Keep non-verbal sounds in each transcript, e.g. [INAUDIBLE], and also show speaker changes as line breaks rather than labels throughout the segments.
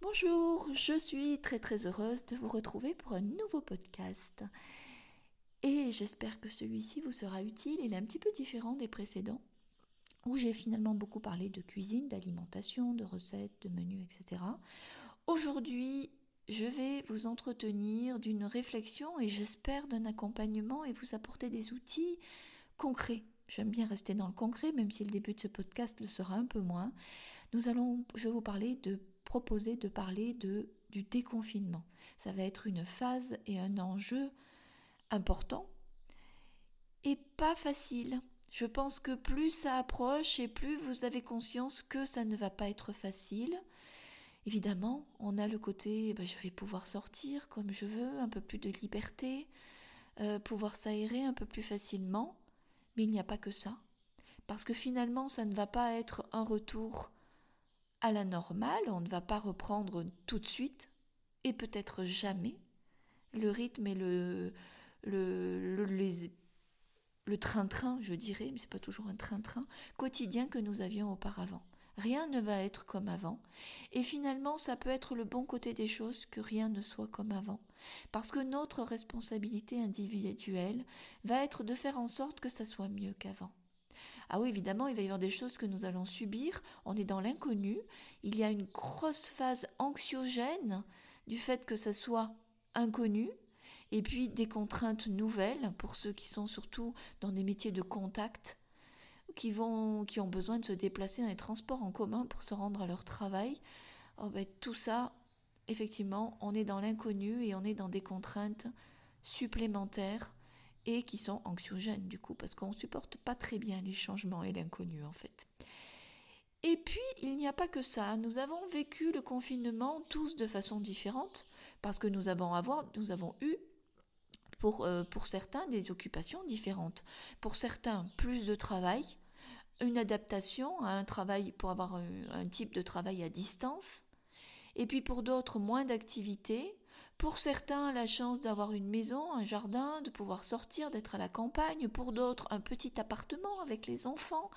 Bonjour, je suis très très heureuse de vous retrouver pour un nouveau podcast. Et j'espère que celui-ci vous sera utile. Il est un petit peu différent des précédents, où j'ai finalement beaucoup parlé de cuisine, d'alimentation, de recettes, de menus, etc. Aujourd'hui, je vais vous entretenir d'une réflexion et j'espère d'un accompagnement et vous apporter des outils concrets. J'aime bien rester dans le concret, même si le début de ce podcast le sera un peu moins. Nous allons, je vais vous parler de proposer de parler de du déconfinement. Ça va être une phase et un enjeu important et pas facile. Je pense que plus ça approche et plus vous avez conscience que ça ne va pas être facile. Évidemment, on a le côté ben, je vais pouvoir sortir comme je veux, un peu plus de liberté, euh, pouvoir s'aérer un peu plus facilement, mais il n'y a pas que ça. Parce que finalement, ça ne va pas être un retour à la normale, on ne va pas reprendre tout de suite, et peut-être jamais, le rythme et le, le, le train-train, je dirais, mais c'est pas toujours un train-train, quotidien que nous avions auparavant. Rien ne va être comme avant. Et finalement, ça peut être le bon côté des choses que rien ne soit comme avant. Parce que notre responsabilité individuelle va être de faire en sorte que ça soit mieux qu'avant. Ah oui, évidemment, il va y avoir des choses que nous allons subir. On est dans l'inconnu. Il y a une grosse phase anxiogène du fait que ça soit inconnu. Et puis des contraintes nouvelles pour ceux qui sont surtout dans des métiers de contact qui, vont, qui ont besoin de se déplacer dans les transports en commun pour se rendre à leur travail. Oh ben, tout ça, effectivement, on est dans l'inconnu et on est dans des contraintes supplémentaires et qui sont anxiogènes du coup, parce qu'on ne supporte pas très bien les changements et l'inconnu en fait. Et puis, il n'y a pas que ça. Nous avons vécu le confinement tous de façon différente, parce que nous avons, avoir, nous avons eu pour, euh, pour certains des occupations différentes. Pour certains, plus de travail, une adaptation à un travail pour avoir un, type de travail à distance, et puis pour d'autres moins d'activités. Pour certains, la chance d'avoir une maison, un jardin, de pouvoir sortir, d'être à la campagne. Pour d'autres, un petit appartement avec les enfants.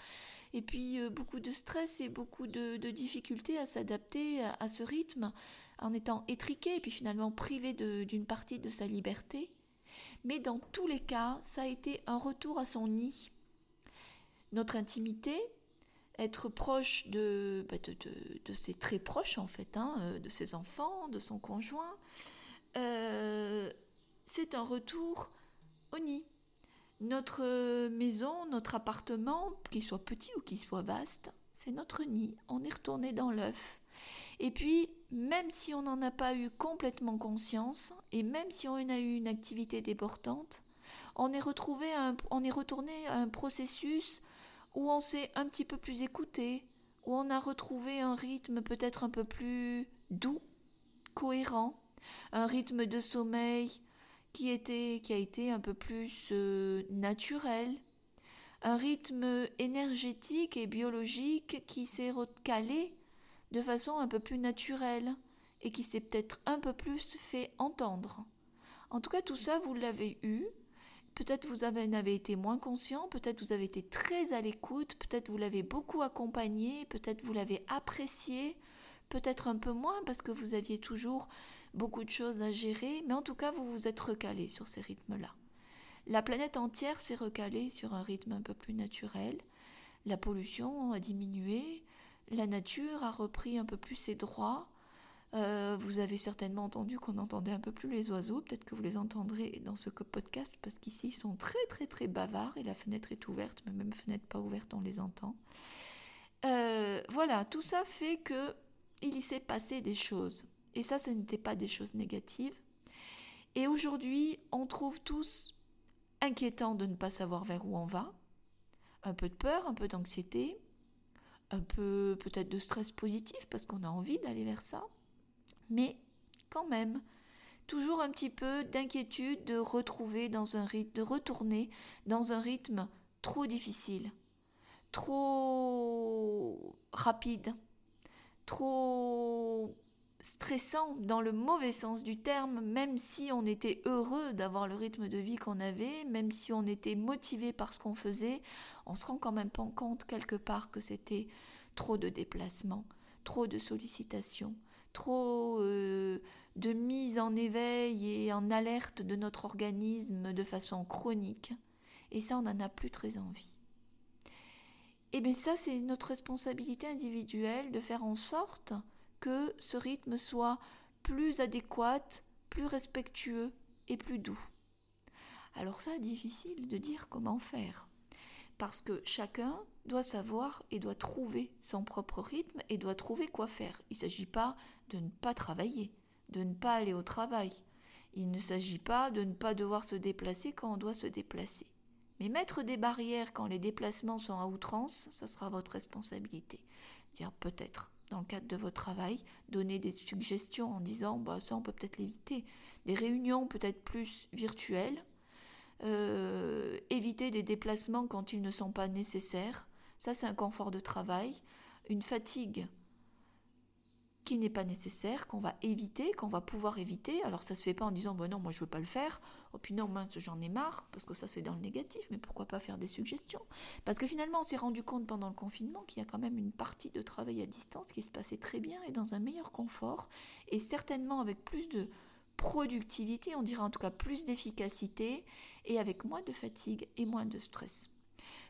Et puis euh, beaucoup de stress et beaucoup de, difficultés à s'adapter à, ce rythme en étant étriqué et puis finalement privé d'une partie de sa liberté. Mais dans tous les cas, ça a été un retour à son nid notre intimité, être proche de, bah, de, ses très proches en fait, hein, euh, de ses enfants, de son conjoint, euh, c'est un retour au nid. Notre maison, notre appartement, qu'il soit petit ou qu'il soit vaste, c'est notre nid. On est retourné dans l'œuf. Et puis, même si on n'en a pas eu complètement conscience, et même si on a eu une activité déportante, on est, retrouvé on est retourné à un processus où on s'est un petit peu plus écouté, où on a retrouvé un rythme peut-être un peu plus doux, cohérent, un rythme de sommeil qui, était, qui a été un peu plus euh, naturel, un rythme énergétique et biologique qui s'est recalé de façon un peu plus naturelle et qui s'est peut-être un peu plus fait entendre. En tout cas, tout ça, vous l'avez eu, Peut-être vous en avez été moins conscient, peut-être vous avez été très à l'écoute, peut-être vous l'avez beaucoup accompagné, peut-être vous l'avez apprécié, peut-être un peu moins parce que vous aviez toujours beaucoup de choses à gérer, mais en tout cas vous vous êtes recalé sur ces rythmes-là. La planète entière s'est recalée sur un rythme un peu plus naturel, la pollution a diminué, la nature a repris un peu plus ses droits, euh, vous avez certainement entendu qu'on entendait un peu plus les oiseaux, peut-être que vous les entendrez dans ce podcast parce qu'ici ils sont très très très bavards et la fenêtre est ouverte, mais même fenêtre pas ouverte on les entend. Euh, voilà, tout ça fait que il s'est passé des choses et ça, ce n'était pas des choses négatives. Et aujourd'hui, on trouve tous inquiétant de ne pas savoir vers où on va, un peu de peur, un peu d'anxiété, un peu peut-être de stress positif parce qu'on a envie d'aller vers ça mais quand même, toujours un petit peu d'inquiétude de retrouver dans un rythme, de retourner dans un rythme trop difficile, trop rapide, trop stressant dans le mauvais sens du terme, même si on était heureux d'avoir le rythme de vie qu'on avait, même si on était motivé par ce qu'on faisait, on se rend quand même pas compte quelque part que c'était trop de déplacements, trop de sollicitations, trop euh, de mise en éveil et en alerte de notre organisme de façon chronique. Et ça, on n'en a plus très envie. Et eh bien ça, c'est notre responsabilité individuelle de faire en sorte que ce rythme soit plus adéquat, plus respectueux et plus doux. Alors ça, difficile de dire comment faire. Parce que chacun doit savoir et doit trouver son propre rythme et doit trouver quoi faire. Il ne s'agit pas de ne pas travailler, de ne pas aller au travail. Il ne s'agit pas de ne pas devoir se déplacer quand on doit se déplacer. Mais mettre des barrières quand les déplacements sont à outrance, ça sera votre responsabilité. Dire peut-être, dans le cadre de votre travail, donner des suggestions en disant bah, ça on peut peut-être l'éviter. Des réunions peut-être plus virtuelles, euh, éviter des déplacements quand ils ne sont pas nécessaires. Ça, c'est un confort de travail. Une fatigue qui n'est pas nécessaire, qu'on va éviter, qu'on va pouvoir éviter. Alors ça se fait pas en disant bon non moi je veux pas le faire, oh puis non mince j'en ai marre parce que ça c'est dans le négatif, mais pourquoi pas faire des suggestions? Parce que finalement on s'est rendu compte pendant le confinement qu'il y a quand même une partie de travail à distance qui se passait très bien et dans un meilleur confort et certainement avec plus de productivité, on dirait en tout cas plus d'efficacité et avec moins de fatigue et moins de stress.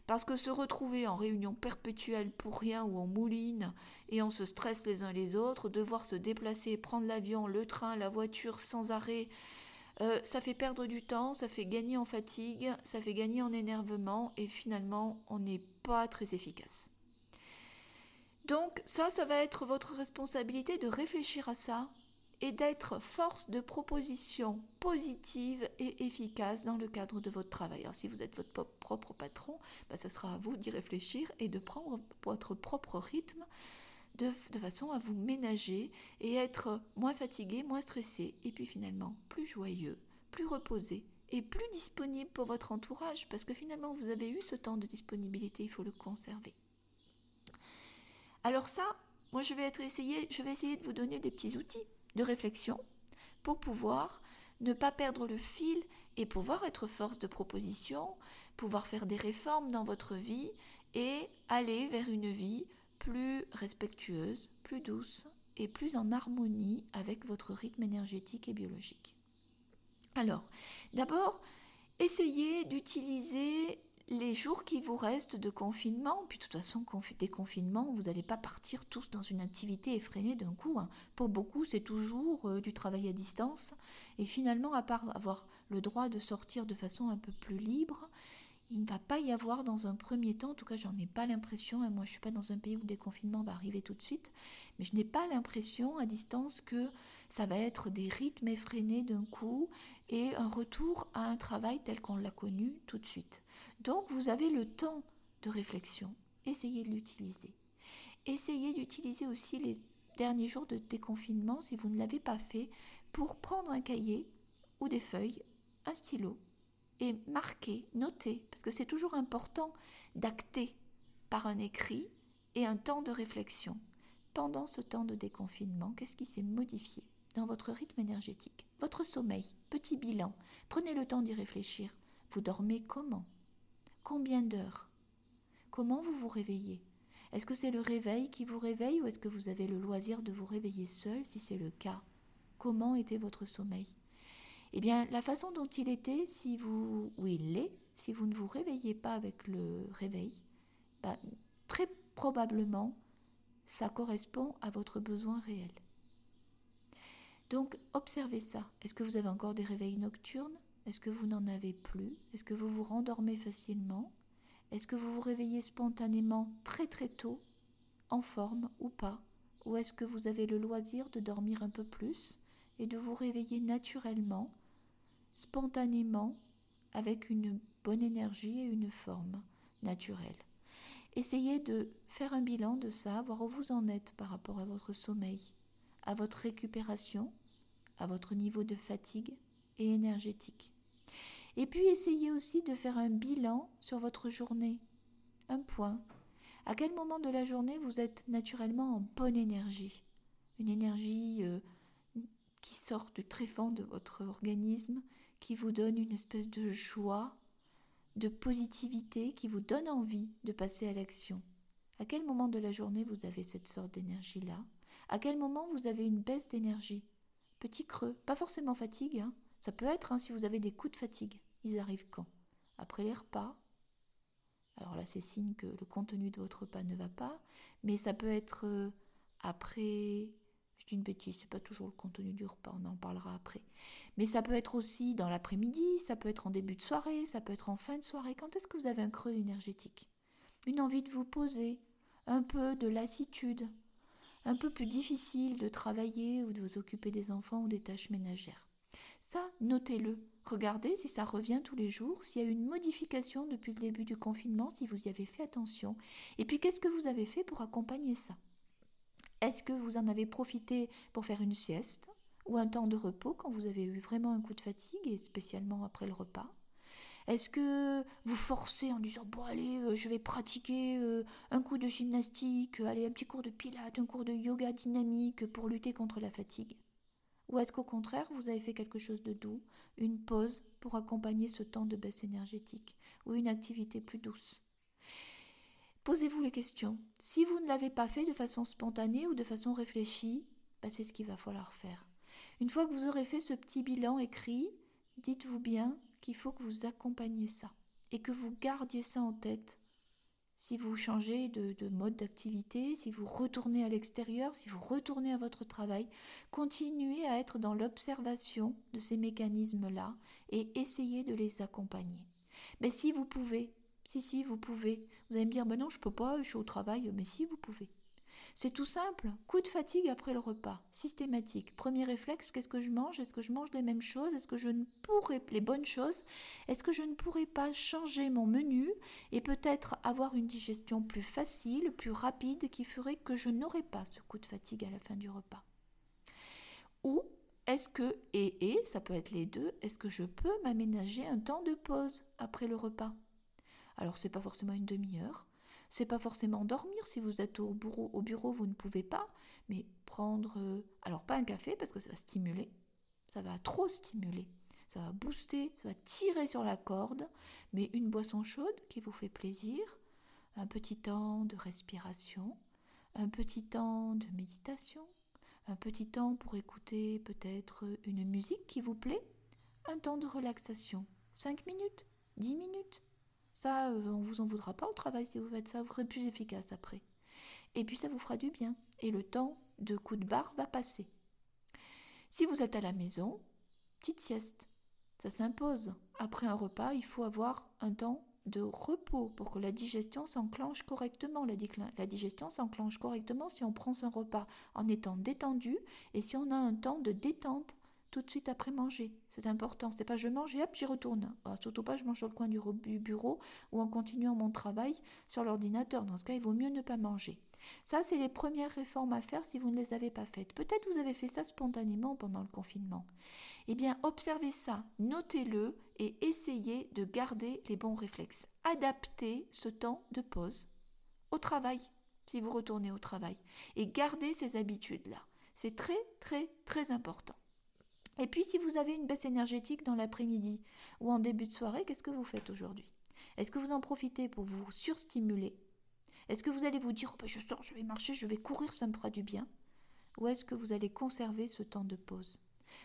Parce que se retrouver en réunion perpétuelle pour rien ou en mouline et on se stresse les uns les autres, devoir se déplacer, prendre l'avion, le train, la voiture sans arrêt, euh, ça fait perdre du temps, ça fait gagner en fatigue, ça fait gagner en énervement et finalement on n'est pas très efficace. Donc ça, ça va être votre responsabilité de réfléchir à ça et d'être force de proposition positive et efficace dans le cadre de votre travail. Alors si vous êtes votre propre patron, bah, ça sera à vous d'y réfléchir et de prendre votre propre rythme de, de, façon à vous ménager et être moins fatigué, moins stressé et puis finalement plus joyeux, plus reposé et plus disponible pour votre entourage parce que finalement vous avez eu ce temps de disponibilité, il faut le conserver. Alors ça, moi je vais essayer de vous donner des petits outils de réflexion pour pouvoir ne pas perdre le fil et pouvoir être force de proposition, pouvoir faire des réformes dans votre vie et aller vers une vie plus respectueuse, plus douce et plus en harmonie avec votre rythme énergétique et biologique. Alors, d'abord, essayez d'utiliser les jours qui vous restent de confinement, puis de toute façon, déconfinement, vous n'allez pas partir tous dans une activité effrénée d'un coup. Hein. Pour beaucoup, c'est toujours euh, du travail à distance. Et finalement, à part avoir le droit de sortir de façon un peu plus libre, il ne va pas y avoir dans un premier temps, en tout cas j'en ai pas l'impression, hein. moi je ne suis pas dans un pays où le déconfinement va arriver tout de suite, mais je n'ai pas l'impression à distance que ça va être des rythmes effrénés d'un coup et un retour à un travail tel qu'on l'a connu tout de suite. Donc vous avez le temps de réflexion. Essayez de l'utiliser. Essayez d'utiliser aussi les derniers jours de déconfinement, si vous ne l'avez pas fait, pour prendre un cahier ou des feuilles, un stylo, et marquer, noter, parce que c'est toujours important d'acter par un écrit et un temps de réflexion. Pendant ce temps de déconfinement, qu'est-ce qui s'est modifié dans votre rythme énergétique? Votre sommeil, petit bilan, prenez le temps d'y réfléchir. Vous dormez comment? Combien d'heures? Comment vous vous réveillez? Est-ce que c'est le réveil qui vous réveille ou est-ce que vous avez le loisir de vous réveiller seul si c'est le cas? Comment était votre sommeil? Eh bien, la façon dont il était, si vous ou il l'est, si vous ne vous réveillez pas avec le réveil, bah, très probablement, ça correspond à votre besoin réel. Donc, observez ça. Est-ce que vous avez encore des réveils nocturnes? Est-ce que vous n'en avez plus? Est-ce que vous vous rendormez facilement? Est-ce que vous vous réveillez spontanément très très tôt, en forme ou pas? Ou est-ce que vous avez le loisir de dormir un peu plus et de vous réveiller naturellement, spontanément, avec une bonne énergie et une forme naturelle? Essayez de faire un bilan de ça, voir où vous en êtes par rapport à votre sommeil, à votre récupération, à votre niveau de fatigue, énergétique. Et puis essayez aussi de faire un bilan sur votre journée. Un point. À quel moment de la journée vous êtes naturellement en bonne énergie? Une énergie euh, qui sort du tréfonds de votre organisme, qui vous donne une espèce de joie, de positivité, qui vous donne envie de passer à l'action. À quel moment de la journée vous avez cette sorte d'énergie-là? À quel moment vous avez une baisse d'énergie? Petit creux, pas forcément fatigue. Hein. Ça peut être hein, si vous avez des coups de fatigue. Ils arrivent quand? Après les repas. Alors là, c'est signe que le contenu de votre repas ne va pas. Mais ça peut être euh, après. Je dis une bêtise, c'est pas toujours le contenu du repas, on en parlera après. Mais ça peut être aussi dans l'après-midi, ça peut être en début de soirée, ça peut être en fin de soirée. Quand est-ce que vous avez un creux énergétique? Une envie de vous poser, un peu de lassitude, un peu plus difficile de travailler ou de vous occuper des enfants ou des tâches ménagères. Ça, notez-le. Regardez si ça revient tous les jours, s'il y a eu une modification depuis le début du confinement, si vous y avez fait attention. Et puis, qu'est-ce que vous avez fait pour accompagner ça? Est-ce que vous en avez profité pour faire une sieste ou un temps de repos quand vous avez eu vraiment un coup de fatigue, et spécialement après le repas? Est-ce que vous forcez en disant bon allez, euh, je vais pratiquer euh, un coup de gymnastique, euh, un petit cours de pilates, un cours de yoga dynamique pour lutter contre la fatigue? Ou est-ce qu'au contraire vous avez fait quelque chose de doux, une pause pour accompagner ce temps de baisse énergétique ou une activité plus douce? Posez-vous les questions. Si vous ne l'avez pas fait de façon spontanée ou de façon réfléchie, bah, c'est ce qu'il va falloir faire. Une fois que vous aurez fait ce petit bilan écrit, dites-vous bien qu'il faut que vous accompagniez ça et que vous gardiez ça en tête. Si vous changez de, de mode d'activité, si vous retournez à l'extérieur, si vous retournez à votre travail, continuez à être dans l'observation de ces mécanismes-là et essayez de les accompagner. Mais si vous pouvez, si, si, vous pouvez. Vous allez me dire, ben non, je peux pas, je suis au travail, mais si, vous pouvez. C'est tout simple. Coup de fatigue après le repas, systématique. Premier réflexe, qu'est-ce que je mange? Est-ce que je mange les mêmes choses? Est-ce que je ne pourrais les bonnes choses? Est-ce que je ne pourrais pas changer mon menu et peut-être avoir une digestion plus facile, plus rapide qui ferait que je n'aurais pas ce coup de fatigue à la fin du repas? Ou est-ce que, et et, ça peut être les deux, est-ce que je peux m'aménager un temps de pause après le repas? Alors c'est pas forcément une demi-heure, c'est pas forcément dormir. Si vous êtes au bureau, au bureau, vous ne pouvez pas. Mais prendre, euh, alors pas un café parce que ça va stimuler, ça va trop stimuler, ça va booster, ça va tirer sur la corde. Mais une boisson chaude qui vous fait plaisir, un petit temps de respiration, un petit temps de méditation, un petit temps pour écouter peut-être une musique qui vous plaît, un temps de relaxation, 5 minutes, 10 minutes, ça, euh, on vous en voudra pas au travail si vous faites ça, vous serez plus efficace après. Et puis ça vous fera du bien. Et le temps de coup de barre va passer. Si vous êtes à la maison, petite sieste. Ça s'impose. Après un repas, il faut avoir un temps de repos pour que la digestion s'enclenche correctement. La, la digestion s'enclenche correctement si on prend son repas en étant détendu et si on a un temps de détente tout de suite après manger. C'est important. C'est pas je mange et hop, j'y retourne. Ah, surtout pas je mange sur le coin du bureau ou en continuant mon travail sur l'ordinateur. Dans ce cas, il vaut mieux ne pas manger. Ça, c'est les premières réformes à faire si vous ne les avez pas faites. Peut-être vous avez fait ça spontanément pendant le confinement. Eh bien, observez ça, notez-le et essayez de garder les bons réflexes. Adaptez ce temps de pause au travail, si vous retournez au travail. Et gardez ces habitudes-là. C'est très, très, très important. Et puis si vous avez une baisse énergétique dans l'après-midi ou en début de soirée, qu'est-ce que vous faites aujourd'hui? Est-ce que vous en profitez pour vous surstimuler? Est-ce que vous allez vous dire oh ben, je sors, je vais marcher, je vais courir, ça me fera du bien? Ou est-ce que vous allez conserver ce temps de pause?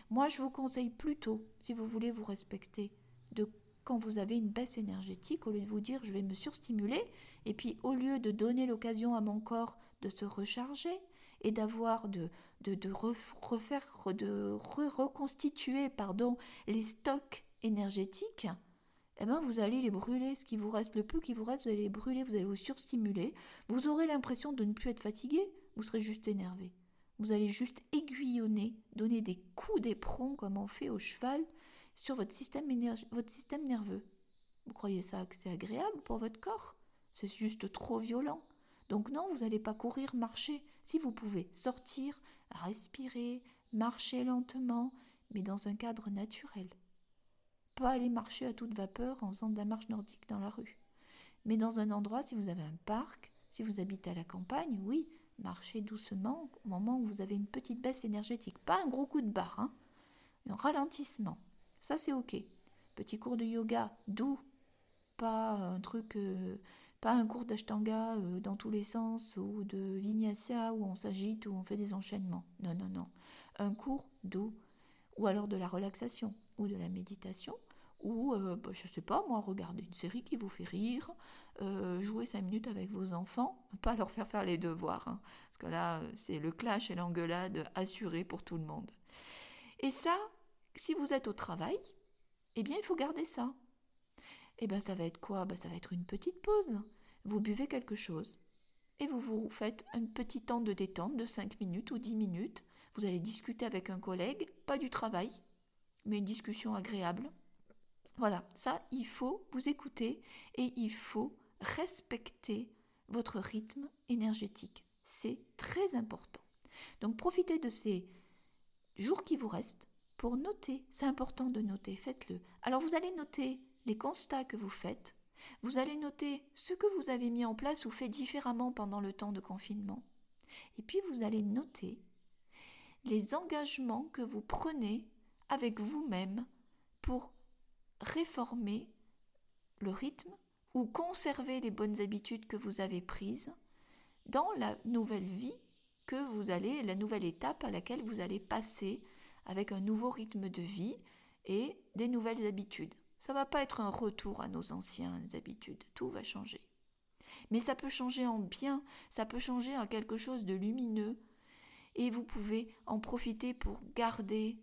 Moi, je vous conseille plutôt, si vous voulez vous respecter, de quand vous avez une baisse énergétique, au lieu de vous dire je vais me surstimuler, et puis au lieu de donner l'occasion à mon corps de se recharger et d'avoir de, refaire, de reconstituer pardon, les stocks énergétiques, eh ben vous allez les brûler. Ce qui vous reste, le peu qui vous reste, vous allez les brûler, vous allez vous surstimuler. Vous aurez l'impression de ne plus être fatigué, vous serez juste énervé. Vous allez juste aiguillonner, donner des coups d'éperon comme on fait au cheval sur votre système, votre système nerveux. Vous croyez ça que c'est agréable pour votre corps? C'est juste trop violent. Donc non, vous n'allez pas courir, marcher. Si vous pouvez sortir, respirer, marcher lentement, mais dans un cadre naturel. Pas aller marcher à toute vapeur en faisant de la marche nordique dans la rue. Mais dans un endroit, si vous avez un parc, si vous habitez à la campagne, oui, marchez doucement au moment où vous avez une petite baisse énergétique. Pas un gros coup de barre, hein. un ralentissement. Ça, c'est OK. Petit cours de yoga doux, pas un truc euh, Pas un cours d'ashtanga euh, dans tous les sens ou de vinyasa où on s'agite, où on fait des enchaînements. Non, non, non. Un cours doux ou alors de la relaxation ou de la méditation ou, euh, bah, je ne sais pas, moi, regarder une série qui vous fait rire, euh, jouer cinq minutes avec vos enfants, [LAUGHS] pas leur faire faire les devoirs, hein, parce que là, c'est le clash et l'engueulade assuré pour tout le monde. Et ça, si vous êtes au travail, eh bien, il faut garder ça. Eh bien, ça va être quoi? Ben, Ça va être une petite pause. Vous buvez quelque chose et vous vous faites un petit temps de détente de 5 minutes ou 10 minutes. Vous allez discuter avec un collègue, pas du travail, mais une discussion agréable. Voilà, ça, il faut vous écouter et il faut respecter votre rythme énergétique. C'est très important. Donc profitez de ces jours qui vous restent pour noter. C'est important de noter, faites-le. Alors vous allez noter les constats que vous faites. Vous allez noter ce que vous avez mis en place ou fait différemment pendant le temps de confinement. Et puis vous allez noter les engagements que vous prenez avec vous-même pour réformer le rythme ou conserver les bonnes habitudes que vous avez prises dans la nouvelle vie que vous allez, la nouvelle étape à laquelle vous allez passer avec un nouveau rythme de vie et des nouvelles habitudes. Ça va pas être un retour à nos anciennes habitudes, tout va changer. Mais ça peut changer en bien, ça peut changer en quelque chose de lumineux, et vous pouvez en profiter pour garder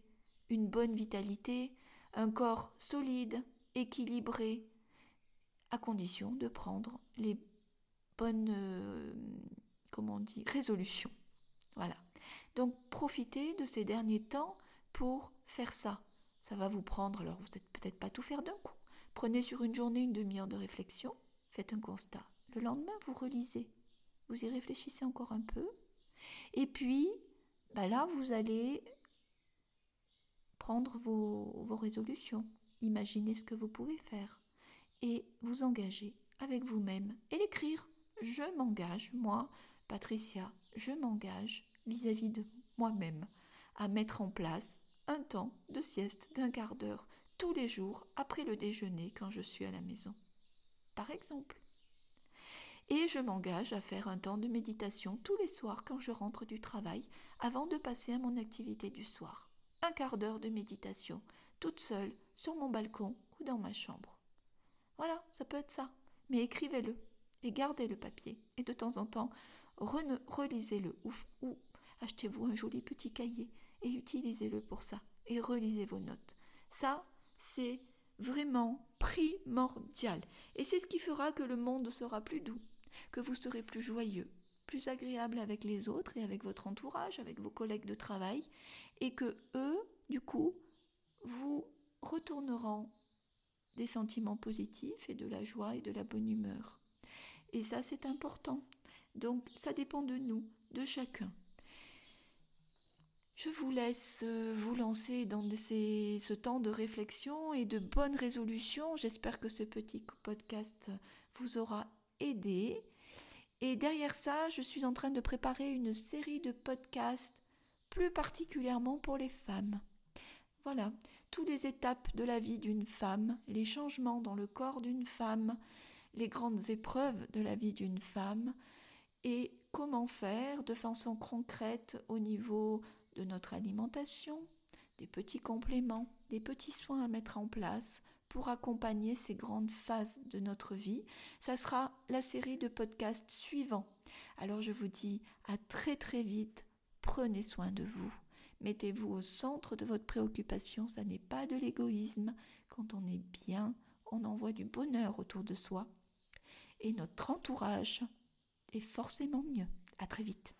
une bonne vitalité, un corps solide, équilibré, à condition de prendre les bonnes, euh, on dit, résolutions. Voilà. Donc profitez de ces derniers temps pour faire ça. Va vous prendre, alors vous n'êtes peut-être pas tout faire d'un coup. Prenez sur une journée une demi-heure de réflexion, faites un constat. Le lendemain, vous relisez. Vous y réfléchissez encore un peu. Et puis, bah là, vous allez prendre vos, vos résolutions. Imaginez ce que vous pouvez faire. Et vous engager avec vous-même et l'écrire. Je m'engage, moi, Patricia, je m'engage vis-à-vis de moi-même à mettre en place un temps de sieste d'un quart d'heure tous les jours après le déjeuner quand je suis à la maison. Par exemple. Et je m'engage à faire un temps de méditation tous les soirs quand je rentre du travail avant de passer à mon activité du soir. Un quart d'heure de méditation, toute seule, sur mon balcon ou dans ma chambre. Voilà, ça peut être ça. Mais écrivez-le et gardez le papier. Et de temps en temps, relisez-le ou, ou achetez-vous un joli petit cahier et utilisez-le pour ça et relisez vos notes. Ça, c'est vraiment primordial. Et c'est ce qui fera que le monde sera plus doux, que vous serez plus joyeux, plus agréable avec les autres et avec votre entourage, avec vos collègues de travail, et que eux, du coup, vous retourneront des sentiments positifs et de la joie et de la bonne humeur. Et ça, c'est important. Donc, ça dépend de nous, de chacun. Je vous laisse euh, vous lancer dans ce temps de réflexion et de bonnes résolutions. J'espère que ce petit podcast vous aura aidé. Et derrière ça, je suis en train de préparer une série de podcasts plus particulièrement pour les femmes. Voilà, toutes les étapes de la vie d'une femme, les changements dans le corps d'une femme, les grandes épreuves de la vie d'une femme et comment faire de façon concrète au niveau de notre alimentation, des petits compléments, des petits soins à mettre en place pour accompagner ces grandes phases de notre vie. Ça sera la série de podcasts suivants. Alors je vous dis à très très vite, prenez soin de vous. Mettez-vous au centre de votre préoccupation, ça n'est pas de l'égoïsme. Quand on est bien, on envoie du bonheur autour de soi. Et notre entourage est forcément mieux. À très vite.